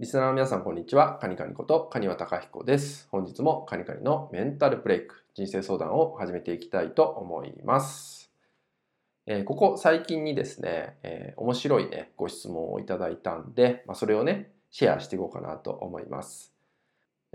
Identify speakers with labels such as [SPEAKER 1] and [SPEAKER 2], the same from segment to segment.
[SPEAKER 1] リスナーの皆さん、こんにちは。カニカニこと、カニワタカヒコです。本日もカニカニのメンタルブレイク、人生相談を始めていきたいと思います。えー、ここ最近にですね、えー、面白いね、ご質問をいただいたんで、まあ、それをね、シェアしていこうかなと思います。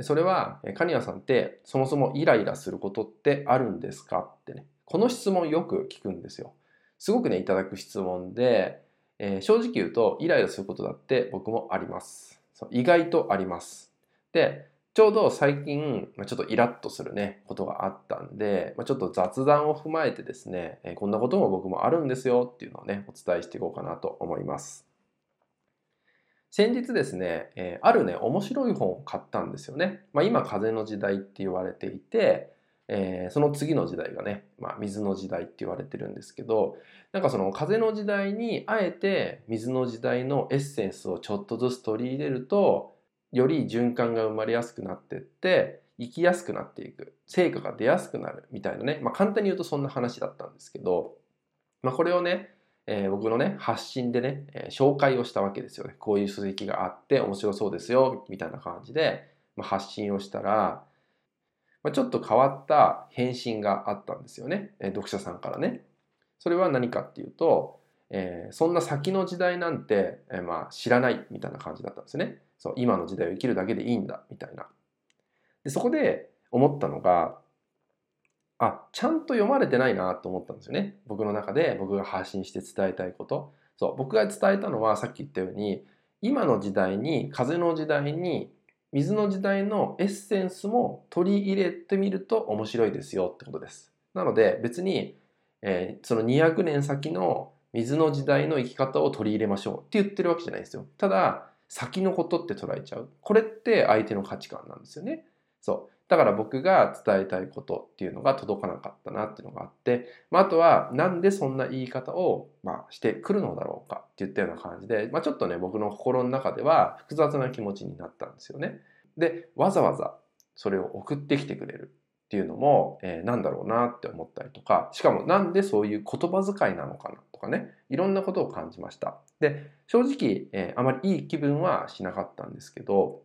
[SPEAKER 1] それは、カニワさんってそもそもイライラすることってあるんですかってね、この質問よく聞くんですよ。すごくね、いただく質問で、えー、正直言うとイライラすることだって僕もあります。そう意外とあります。で、ちょうど最近、ちょっとイラッとするね、ことがあったんで、ちょっと雑談を踏まえてですね、こんなことも僕もあるんですよっていうのをね、お伝えしていこうかなと思います。先日ですね、えあるね、面白い本を買ったんですよね。まあ、今、風の時代って言われていて、えー、その次の時代がね、まあ、水の時代って言われてるんですけどなんかその風の時代にあえて水の時代のエッセンスをちょっとずつ取り入れるとより循環が生まれやすくなってって生きやすくなっていく成果が出やすくなるみたいなね、まあ、簡単に言うとそんな話だったんですけど、まあ、これをね、えー、僕のね発信でね、えー、紹介をしたわけですよね。こういう書籍があって面白そうですよみたいな感じで、まあ、発信をしたらまあ、ちょっと変わった返信があったんですよね、えー、読者さんからね。それは何かっていうと、えー、そんな先の時代なんて、えー、まあ知らないみたいな感じだったんですね。そう今の時代を生きるだけでいいんだみたいな。でそこで思ったのがあちゃんと読まれてないなと思ったんですよね。僕の中で僕が発信して伝えたいこと。そう僕が伝えたのはさっき言ったように今の時代に風の時代に水の時代のエッセンスも取り入れてみると面白いですよってことです。なので別に、えー、その200年先の水の時代の生き方を取り入れましょうって言ってるわけじゃないですよ。ただ先のことって捉えちゃう。これって相手の価値観なんですよね。そう。だから僕が伝えたいことっていうのが届かなかったなっていうのがあって、まあ、あとはなんでそんな言い方を、まあ、してくるのだろうかって言ったような感じで、まあ、ちょっとね僕の心の中では複雑な気持ちになったんですよね。でわざわざそれを送ってきてくれるっていうのも、えー、なんだろうなって思ったりとかしかもなんでそういう言葉遣いなのかなとかねいろんなことを感じました。で正直、えー、あまりいい気分はしなかったんですけど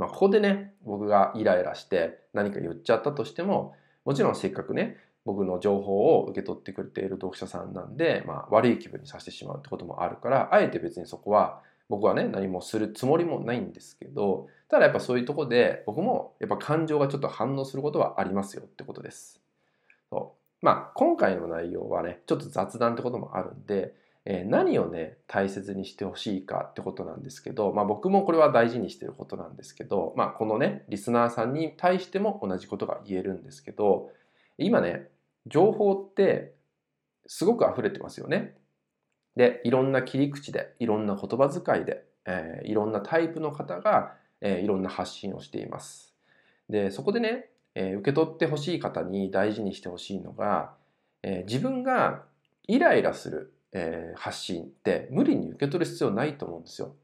[SPEAKER 1] まあ、ここでね、僕がイライラして何か言っちゃったとしても、もちろんせっかくね、僕の情報を受け取ってくれている読者さんなんで、まあ、悪い気分にさせてしまうってこともあるから、あえて別にそこは僕はね、何もするつもりもないんですけど、ただやっぱそういうとこで僕もやっぱ感情がちょっと反応することはありますよってことです。そうまあ、今回の内容はね、ちょっと雑談ってこともあるんで、え何をね大切にしてほしいかってことなんですけど、まあ、僕もこれは大事にしてることなんですけど、まあ、このねリスナーさんに対しても同じことが言えるんですけど今ね情報ってすごく溢れてますよね。でいろんな切り口でいろんな言葉遣いで、えー、いろんなタイプの方が、えー、いろんな発信をしています。でそこでね、えー、受け取ってほしい方に大事にしてほしいのが、え自分がイライラするえー、発信って無理に受け取る必要ないと思うんですよ。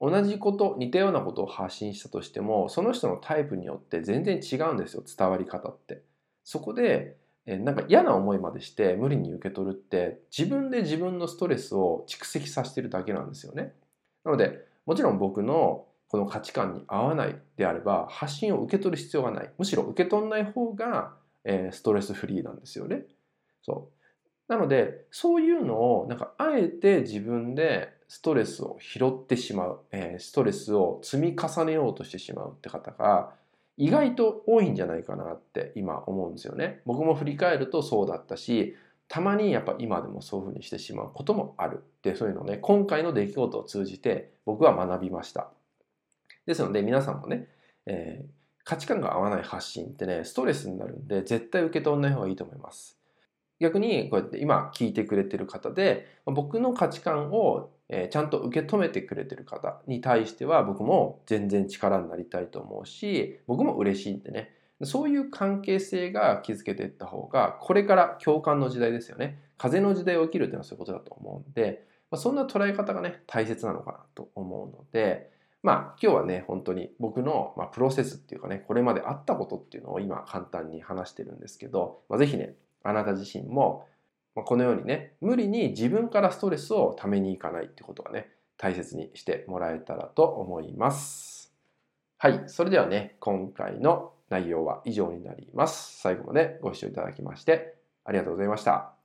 [SPEAKER 1] 同じこと似たようなことを発信したとしてもその人のタイプによって全然違うんですよ伝わり方って。そこで、えー、なんか嫌な思いまでして無理に受け取るって自分で自分のストレスを蓄積させてるだけなんですよね。なのでもちろん僕のこの価値観に合わないであれば発信を受け取る必要がないむしろ受け取んない方が、えー、ストレスフリーなんですよね。そうなのでそういうのをなんかあえて自分でストレスを拾ってしまう、えー、ストレスを積み重ねようとしてしまうって方が意外と多いんじゃないかなって今思うんですよね。僕も振り返るとそうだったしたまにやっぱ今でもそういうふうにしてしまうこともあるでそういうのをね今回の出来事を通じて僕は学びました。ですので皆さんもね、えー、価値観が合わない発信ってねストレスになるんで絶対受け取らない方がいいと思います。逆にこうやって今聞いてくれてる方で僕の価値観をちゃんと受け止めてくれてる方に対しては僕も全然力になりたいと思うし僕も嬉しいんでね。そういう関係性が築けていった方がこれから共感の時代ですよね。風の時代を生きるっていうのはそういうことだと思うんでそんな捉え方がね大切なのかなと思うのでまあ今日はね本当に僕の、まプロセスっていうかねこれまであったことっていうのを今簡単に話してるんですけど、まあ、ぜひねあなた自身もまこのようにね無理に自分からストレスをためにいかないってことがね大切にしてもらえたらと思います。はい。それではね、今回の内容は以上になります。最後までご視聴いただきましてありがとうございました。